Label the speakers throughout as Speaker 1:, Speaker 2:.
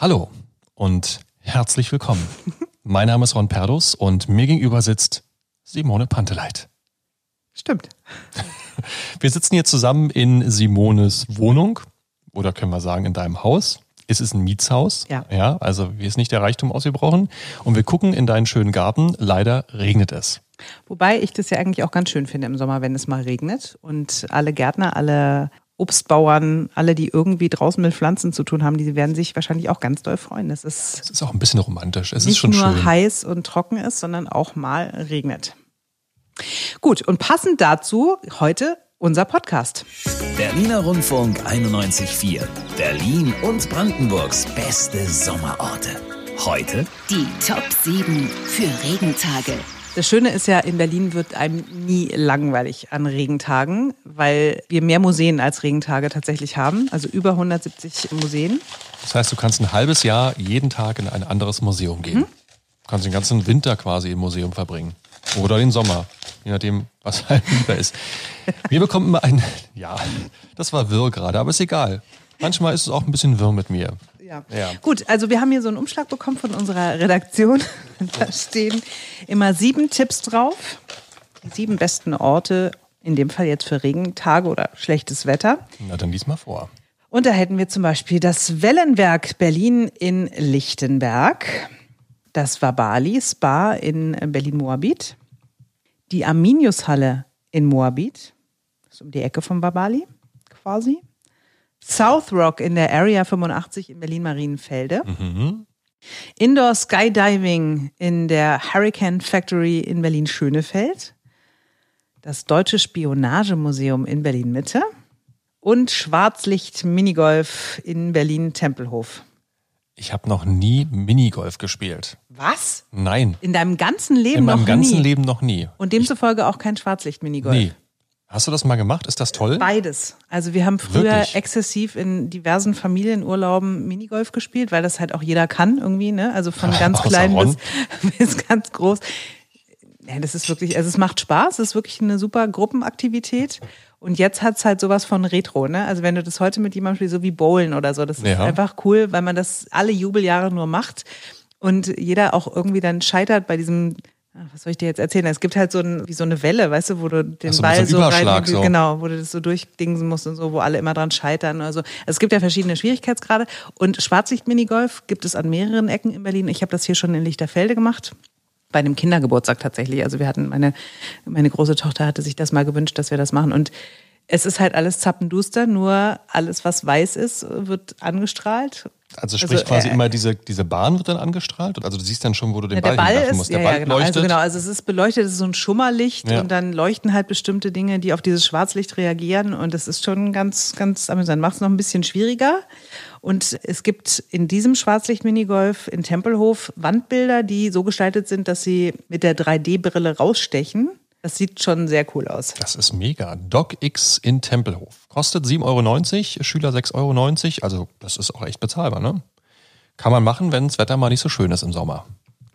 Speaker 1: Hallo und herzlich willkommen. mein Name ist Ron Perdus und mir gegenüber sitzt Simone Panteleit.
Speaker 2: Stimmt.
Speaker 1: Wir sitzen hier zusammen in Simones Wohnung oder können wir sagen in deinem Haus. Es ist ein Mietshaus.
Speaker 2: Ja.
Speaker 1: Ja, also wir ist nicht der Reichtum ausgebrochen. Und wir gucken in deinen schönen Garten. Leider regnet es.
Speaker 2: Wobei ich das ja eigentlich auch ganz schön finde im Sommer, wenn es mal regnet und alle Gärtner, alle Obstbauern, alle, die irgendwie draußen mit Pflanzen zu tun haben, die werden sich wahrscheinlich auch ganz doll freuen. es
Speaker 1: Es ist auch ein bisschen romantisch. Es
Speaker 2: nicht
Speaker 1: ist schon
Speaker 2: nur
Speaker 1: schön.
Speaker 2: heiß und trocken ist, sondern auch mal regnet. Gut, und passend dazu heute unser Podcast.
Speaker 3: Berliner Rundfunk 91.4. Berlin und Brandenburgs beste Sommerorte. Heute
Speaker 4: Die Top 7 für Regentage.
Speaker 2: Das Schöne ist ja, in Berlin wird einem nie langweilig an Regentagen, weil wir mehr Museen als Regentage tatsächlich haben. Also über 170 Museen.
Speaker 1: Das heißt, du kannst ein halbes Jahr jeden Tag in ein anderes Museum
Speaker 2: Mhm.
Speaker 1: gehen. Du kannst den ganzen Winter quasi im Museum verbringen. Oder den Sommer. Je nachdem, was halt lieber ist. Wir bekommen immer ein, ja, das war wirr gerade, aber ist egal. Manchmal ist es auch ein bisschen wirr mit mir.
Speaker 2: Ja.
Speaker 1: Ja.
Speaker 2: Gut, also wir haben hier so einen Umschlag bekommen von unserer Redaktion. Da stehen immer sieben Tipps drauf. Die sieben besten Orte, in dem Fall jetzt für Regentage oder schlechtes Wetter.
Speaker 1: Na, dann lies mal vor.
Speaker 2: Und da hätten wir zum Beispiel das Wellenwerk Berlin in Lichtenberg, das Wabali Spa in Berlin-Moabit, die Arminius-Halle in Moabit, das ist um die Ecke von Wabali quasi, South Rock in der Area 85 in Berlin-Marienfelde, Indoor Skydiving in der Hurricane Factory in Berlin-Schönefeld, das Deutsche Spionagemuseum in Berlin-Mitte, und Schwarzlicht-Minigolf in Berlin-Tempelhof.
Speaker 1: Ich habe noch nie Minigolf gespielt.
Speaker 2: Was?
Speaker 1: Nein,
Speaker 2: In deinem ganzen Leben
Speaker 1: in meinem
Speaker 2: noch
Speaker 1: ganzen
Speaker 2: nie?
Speaker 1: Leben noch nie.
Speaker 2: Und demzufolge auch kein Schwarzlicht-Minigolf?
Speaker 1: Nee. Hast du das mal gemacht? Ist das toll?
Speaker 2: Beides. Also wir haben früher
Speaker 1: Wirklich?
Speaker 2: exzessiv in diversen Familienurlauben Minigolf gespielt, weil das halt auch jeder kann irgendwie, ne? Also von ganz klein bis, bis ganz groß. Ja, das ist wirklich, also es macht Spaß, es ist wirklich eine super Gruppenaktivität. Und jetzt hat's halt sowas von Retro, ne? Also wenn du das heute mit jemandem spielst, so wie Bowlen oder so, das ist
Speaker 1: Ja.
Speaker 2: einfach cool, weil man das alle Jubeljahre nur macht und jeder auch irgendwie dann scheitert bei diesem, ach, was soll ich dir jetzt erzählen? Es gibt halt so ein, wie so eine Welle, weißt du, wo du den
Speaker 1: so,
Speaker 2: Ball
Speaker 1: so
Speaker 2: rein,
Speaker 1: so.
Speaker 2: genau, wo du das so durchdingsen musst und so, wo alle immer dran scheitern oder so. Also es gibt ja verschiedene Schwierigkeitsgrade und Schwarzlicht-Minigolf gibt es an mehreren Ecken in Berlin. Ich habe das hier schon in Lichterfelde gemacht. Bei einem Kindergeburtstag tatsächlich. Also wir hatten, meine, meine große Tochter hatte sich das mal gewünscht, dass wir das machen. Und es ist halt alles zappenduster, nur alles, was weiß ist, wird angestrahlt.
Speaker 1: Also sprich
Speaker 2: Also,
Speaker 1: quasi
Speaker 2: äh,
Speaker 1: immer diese, diese Bahn wird dann angestrahlt. Also du siehst dann schon, wo du den
Speaker 2: Ja,
Speaker 1: Ball,
Speaker 2: Ball
Speaker 1: hinwerfen musst.
Speaker 2: ja,
Speaker 1: Der Ball
Speaker 2: ja, genau.
Speaker 1: leuchtet.
Speaker 2: Also genau, also es ist beleuchtet, es ist so ein Schummerlicht
Speaker 1: Ja.
Speaker 2: und dann leuchten halt bestimmte Dinge, die auf dieses Schwarzlicht reagieren und es ist schon ganz, ganz amüsant. Macht es noch ein bisschen schwieriger und es gibt in diesem Schwarzlicht-Minigolf in Tempelhof Wandbilder, die so gestaltet sind, dass sie mit der 3D-Brille rausstechen. Das sieht schon sehr cool aus.
Speaker 1: Das ist mega. Doc X in Tempelhof. Kostet 7,90 Euro, Schüler 6,90 Euro. Also das ist auch echt bezahlbar, ne? Kann man machen, wenn das Wetter mal nicht so schön ist im Sommer.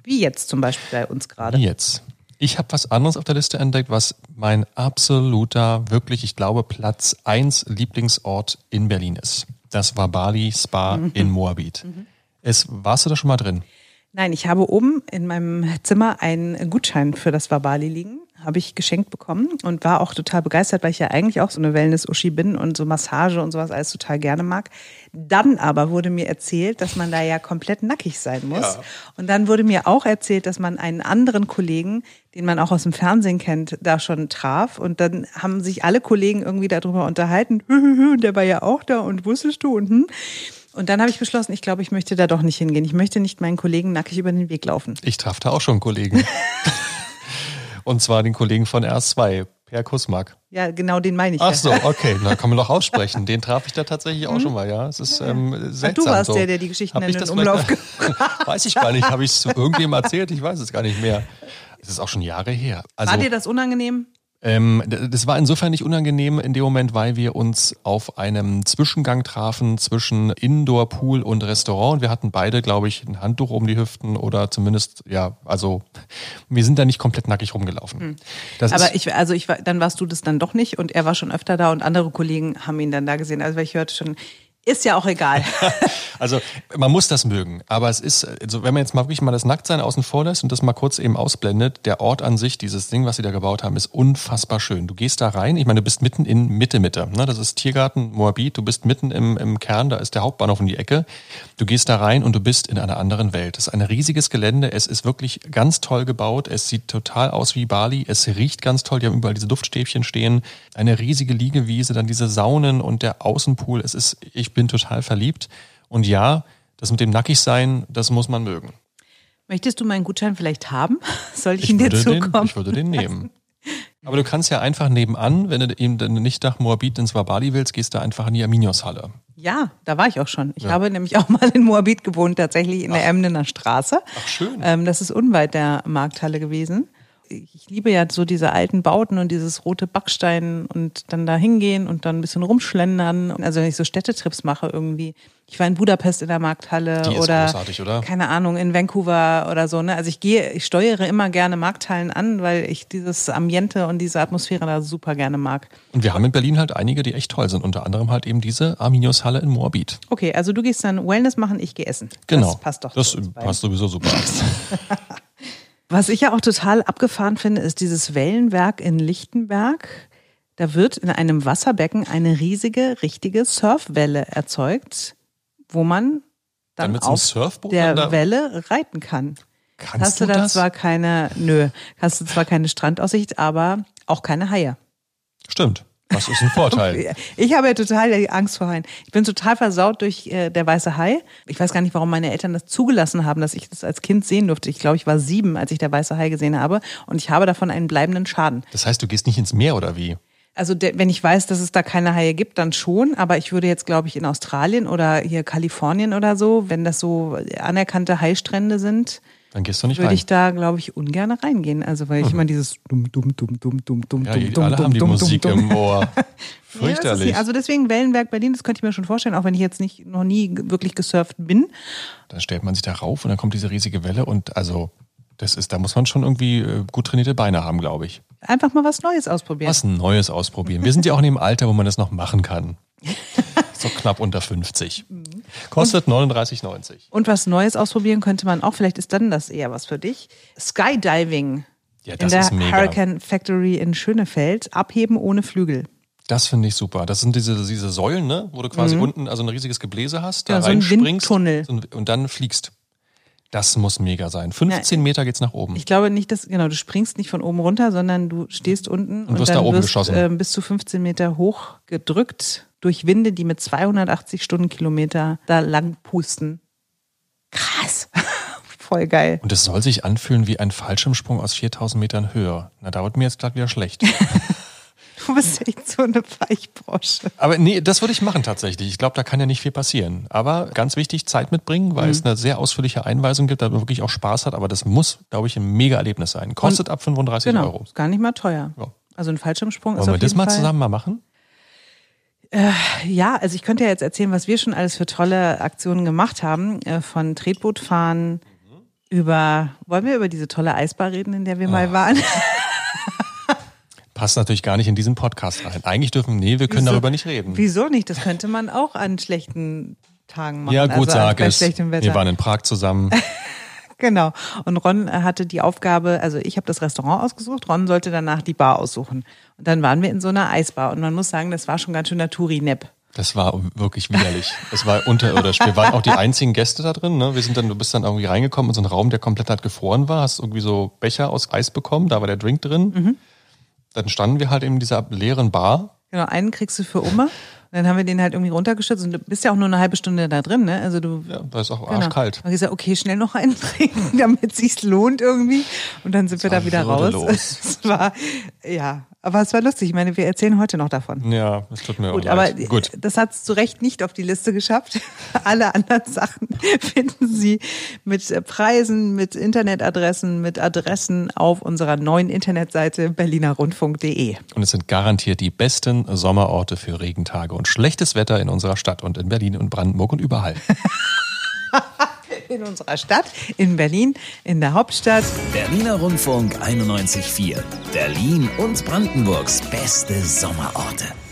Speaker 2: Wie jetzt zum Beispiel bei uns gerade.
Speaker 1: Wie jetzt. Ich habe was anderes auf der Liste entdeckt, was mein absoluter, wirklich, ich glaube, Platz 1 Lieblingsort in Berlin ist. Das war Bali Spa
Speaker 2: Mhm.
Speaker 1: in Moabit. Es, warst du da schon mal drin?
Speaker 2: Nein, ich habe oben in meinem Zimmer einen Gutschein für das Wabali liegen. Habe ich geschenkt bekommen und war auch total begeistert, weil ich ja eigentlich auch so eine Wellness-Uschi bin und so Massage und sowas alles total gerne mag. Dann aber wurde mir erzählt, dass man da ja komplett nackig sein muss. Und dann wurde mir auch erzählt, dass man einen anderen Kollegen, den man auch aus dem Fernsehen kennt, da schon traf. Und dann haben sich alle Kollegen irgendwie darüber unterhalten. Und der war ja auch da und wusstest du und hm. Und dann habe ich beschlossen, ich glaube, ich möchte da doch nicht hingehen. Ich möchte nicht meinen Kollegen nackig über den Weg laufen.
Speaker 1: Ich traf da auch schon Kollegen. Und zwar den Kollegen von RS2, Per Kusmak.
Speaker 2: Ja, genau den meine ich.
Speaker 1: Ach so, okay, na kann man doch aussprechen. Den traf ich da tatsächlich auch schon mal, ja. Es ist ähm, seltsam.
Speaker 2: Mhm. du warst
Speaker 1: so.
Speaker 2: der, der die Geschichten in
Speaker 1: ich
Speaker 2: den
Speaker 1: das
Speaker 2: Umlauf
Speaker 1: vielleicht- Weiß ich gar nicht. Habe ich es irgendjemandem erzählt? Ich weiß es gar nicht mehr. Es ist auch schon Jahre her. Also,
Speaker 2: War dir das unangenehm?
Speaker 1: Ähm, das war insofern nicht unangenehm in dem Moment, weil wir uns auf einem Zwischengang trafen zwischen Indoor, Pool und Restaurant. Und wir hatten beide, glaube ich, ein Handtuch um die Hüften oder zumindest, ja, also wir sind da nicht komplett nackig rumgelaufen. Das
Speaker 2: Hm. Aber ich, also ich war, dann warst du das dann doch nicht und er war schon öfter da und andere Kollegen haben ihn dann da gesehen. Also weil ich hörte schon, Ist ja auch egal.
Speaker 1: Also man muss das mögen, aber es ist, also wenn man jetzt mal wirklich mal das Nacktsein außen vor lässt und das mal kurz eben ausblendet, der Ort an sich, dieses Ding, was sie da gebaut haben, ist unfassbar schön. Du gehst da rein, ich meine, du bist mitten in Mitte, Mitte. Ne? Das ist Tiergarten Moabit, du bist mitten im, im Kern, da ist der Hauptbahnhof in die Ecke. Du gehst da rein und du bist in einer anderen Welt. Das ist ein riesiges Gelände, es ist wirklich ganz toll gebaut, es sieht total aus wie Bali, es riecht ganz toll, die haben überall diese Duftstäbchen stehen, eine riesige Liegewiese, dann diese Saunen und der Außenpool, es ist, ich bin total verliebt. Und ja, das mit dem Nackigsein, das muss man mögen.
Speaker 2: Möchtest du meinen Gutschein vielleicht haben? Soll ich,
Speaker 1: Ich
Speaker 2: ihn dir
Speaker 1: würde, den,
Speaker 2: zukommen?
Speaker 1: ich würde den nehmen. Aber du kannst ja einfach nebenan, wenn du eben nicht nach Moabit ins Wabali willst, gehst du einfach in die Arminius-Halle.
Speaker 2: Ja, da war ich auch schon. Ich habe nämlich auch mal in Moabit gewohnt, tatsächlich in der Emdener Straße.
Speaker 1: Ach, schön.
Speaker 2: Ähm, das ist unweit der Markthalle gewesen. Ich liebe ja so diese alten Bauten und dieses rote Backstein und dann da hingehen und dann ein bisschen rumschlendern. Also wenn ich so Städtetrips mache irgendwie. Ich war in Budapest in der Markthalle
Speaker 1: Die ist
Speaker 2: oder,
Speaker 1: großartig, oder?
Speaker 2: keine Ahnung, in Vancouver oder so. Ne? Also ich gehe, ich steuere immer gerne Markthallen an, weil ich dieses Ambiente und diese Atmosphäre da super gerne mag.
Speaker 1: Und wir haben in Berlin halt einige, die echt toll sind. Unter anderem halt eben diese Arminius-Halle in Moabit.
Speaker 2: Okay, also du gehst dann Wellness machen, ich gehe essen.
Speaker 1: Genau.
Speaker 2: Das passt doch.
Speaker 1: Das passt sowieso super.
Speaker 2: Was ich ja auch total abgefahren finde, ist dieses Wellenwerk in Lichtenberg. Da wird in einem Wasserbecken eine riesige, richtige Surfwelle erzeugt, wo man
Speaker 1: Dann
Speaker 2: dann,
Speaker 1: mit so
Speaker 2: auf
Speaker 1: Surfboot
Speaker 2: der
Speaker 1: dann da-
Speaker 2: Welle reiten kann.
Speaker 1: Kannst
Speaker 2: hast du
Speaker 1: du
Speaker 2: da
Speaker 1: das?
Speaker 2: zwar keine, nö, hast du zwar keine Strandaussicht, aber auch keine Haie.
Speaker 1: Stimmt. Das ist ein Vorteil.
Speaker 2: Ich habe ja total die Angst vor Haien. Ich bin total versaut durch äh, der weiße Hai. Ich weiß gar nicht, warum meine Eltern das zugelassen haben, dass ich das als Kind sehen durfte. Ich glaube, ich war sieben, als ich der weiße Hai gesehen habe. Und ich habe davon einen bleibenden Schaden.
Speaker 1: Das heißt, du gehst nicht ins Meer oder wie?
Speaker 2: Also wenn ich weiß, dass es da keine Haie gibt, dann schon. Aber ich würde jetzt, glaube ich, in Australien oder hier Kalifornien oder so, wenn das so anerkannte Haistrände sind,
Speaker 1: Dann gehst du nicht
Speaker 2: würde
Speaker 1: rein.
Speaker 2: ich da, glaube ich, ungern reingehen. Also weil ich immer dieses dumm, dumm, dumm, dumm, dumm, dumm,
Speaker 1: ja,
Speaker 2: dumm, dumm,
Speaker 1: alle
Speaker 2: dumm,
Speaker 1: haben die
Speaker 2: dumm,
Speaker 1: Musik
Speaker 2: dumm, dumm.
Speaker 1: im Ohr.
Speaker 2: Ja,
Speaker 1: Fürchterlich.
Speaker 2: nicht- also deswegen Wellenberg Berlin, das könnte ich mir schon vorstellen, auch wenn ich jetzt nicht noch nie wirklich gesurft bin.
Speaker 1: Dann stellt man sich da rauf und dann kommt diese riesige Welle und also das ist, da muss man schon irgendwie äh, gut trainierte Beine haben, glaube ich.
Speaker 2: Einfach mal was Neues ausprobieren.
Speaker 1: Was Neues ausprobieren. Wir sind ja auch in dem Alter, wo man das noch machen kann. So knapp unter 50. Kostet 39,90.
Speaker 2: Und was Neues ausprobieren könnte man auch, vielleicht ist dann das eher was für dich. Skydiving
Speaker 1: Ja,
Speaker 2: in
Speaker 1: das
Speaker 2: der
Speaker 1: ist mega.
Speaker 2: Hurricane Factory in Schönefeld. Abheben ohne Flügel.
Speaker 1: Das finde ich super. Das sind diese, diese Säulen, ne? wo du quasi unten also ein riesiges Gebläse hast, da
Speaker 2: Mhm. Ja, so ein
Speaker 1: reinspringst
Speaker 2: Windtunnel.
Speaker 1: und, dann fliegst. Das muss mega sein. 15 Meter geht's nach oben.
Speaker 2: Ich glaube nicht, dass, genau, du springst nicht von oben runter, sondern du stehst unten und,
Speaker 1: wirst
Speaker 2: dann
Speaker 1: da oben
Speaker 2: wirst
Speaker 1: geschossen.
Speaker 2: äh, bis zu 15 Meter hoch gedrückt durch Winde, die mit 280 Stundenkilometer da lang pusten. Krass. Voll geil.
Speaker 1: Und es soll sich anfühlen wie ein Fallschirmsprung aus 4000 Metern Höhe. Na, da wird mir jetzt gerade wieder schlecht.
Speaker 2: Du bist echt so eine Weichbrosche.
Speaker 1: Aber nee, das würde ich machen tatsächlich. Ich glaube, da kann ja nicht viel passieren. Aber ganz wichtig, Zeit mitbringen, weil es
Speaker 2: Mhm.
Speaker 1: eine sehr ausführliche Einweisung gibt, da man wirklich auch Spaß hat. Aber das muss, glaube ich, ein mega Erlebnis sein. Kostet ab 35
Speaker 2: Genau.
Speaker 1: Euro.
Speaker 2: Ist gar nicht mal teuer.
Speaker 1: Ja.
Speaker 2: Also ein Fallschirmsprung ist
Speaker 1: Wollen wir
Speaker 2: auf
Speaker 1: das
Speaker 2: jeden
Speaker 1: mal
Speaker 2: Fall.
Speaker 1: zusammen mal machen?
Speaker 2: Ja, also ich könnte ja jetzt erzählen, was wir schon alles für tolle Aktionen gemacht haben. Äh, Von Tretbootfahren über, wollen wir über diese tolle Eisbar reden, in der wir
Speaker 1: Ah.
Speaker 2: mal waren?
Speaker 1: Passt natürlich gar nicht in diesen Podcast rein. Eigentlich dürfen, nee, wir können
Speaker 2: Wieso?
Speaker 1: darüber nicht reden.
Speaker 2: Wieso nicht? Das könnte man auch an schlechten Tagen machen.
Speaker 1: Ja, gut,
Speaker 2: also
Speaker 1: sag es.
Speaker 2: schlechtem Wetter.
Speaker 1: Wir waren in Prag zusammen.
Speaker 2: Genau. Und Ron hatte die Aufgabe, also ich habe das Restaurant ausgesucht, Ron sollte danach die Bar aussuchen. Und dann waren wir in so einer Eisbar und man muss sagen, das war schon ganz schön Naturi-Nepp.
Speaker 1: Das war wirklich widerlich. Es war unterirdisch. Wir waren auch die einzigen Gäste da drin. Ne? Wir sind dann, du bist dann irgendwie reingekommen in so einen Raum, der komplett halt gefroren war. Hast irgendwie so Becher aus Eis bekommen. Da war der Drink drin.
Speaker 2: Mhm.
Speaker 1: Dann standen wir halt in dieser leeren Bar.
Speaker 2: Genau, einen kriegst du für Oma. Dann haben wir den halt irgendwie runtergestürzt und du bist ja auch nur eine halbe Stunde da drin, ne? Also du
Speaker 1: Ja, da ist auch
Speaker 2: Genau.
Speaker 1: arschkalt.
Speaker 2: Und ich gesagt, okay, schnell noch einen trinken, damit sich's lohnt irgendwie. Und dann sind wir
Speaker 1: war
Speaker 2: da wieder raus. Es war, ja, aber es war lustig. Ich meine, wir erzählen heute noch davon.
Speaker 1: Ja, das tut mir
Speaker 2: Gut,
Speaker 1: auch
Speaker 2: aber
Speaker 1: leid. Gut.
Speaker 2: das hat es zu Recht nicht auf die Liste geschafft. Alle anderen Sachen finden Sie mit Preisen, mit Internetadressen, mit Adressen auf unserer neuen Internetseite berlinerrundfunk.de.
Speaker 1: Und es sind garantiert die besten Sommerorte für Regentage und schlechtes Wetter in unserer Stadt und in Berlin und Brandenburg und überall.
Speaker 2: In unserer Stadt, in Berlin, in der Hauptstadt.
Speaker 3: Berliner Rundfunk 91.4. Berlin und Brandenburgs beste Sommerorte.